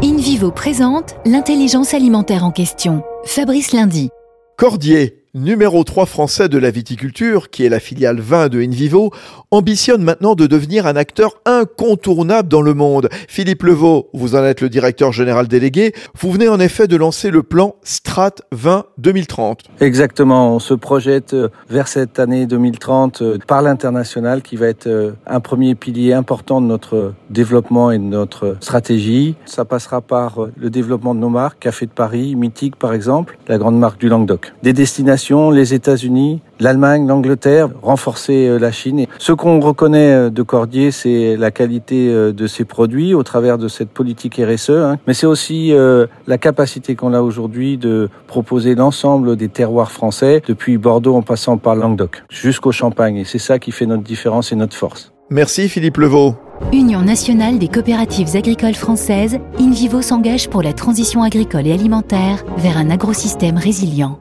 InVivo présente l'intelligence alimentaire en question. Fabrice Lundi. Cordier, numéro 3 français de la viticulture, qui est la filiale vin de InVivo, ambitionne maintenant de devenir un acteur incontournable dans le monde. Philippe Levaux, vous en êtes le directeur général délégué. Vous venez en effet de lancer le plan Strat 20 2030. Exactement. On se projette euh, vers cette année 2030 euh, par l'international qui va être euh, un premier pilier important de notre développement et de notre stratégie. Ça passera par le développement de nos marques, Café de Paris, Mythique par exemple, la grande marque du Languedoc. Des destinations, les États-Unis, l'Allemagne, l'Angleterre, renforcer la Chine. Ce qu'on reconnaît euh, de Cordier, c'est la qualité euh, de ses produits au travers de cette politique RSE, hein. mais c'est aussi euh, la capacité qu'on a aujourd'hui de proposer l'ensemble des terroirs français, depuis Bordeaux en passant par Languedoc, jusqu'au Champagne. Et c'est ça qui fait notre différence et notre force. Merci Philippe Levaux. Union nationale des coopératives agricoles françaises, InVivo s'engage pour la transition agricole et alimentaire vers un agrosystème résilient.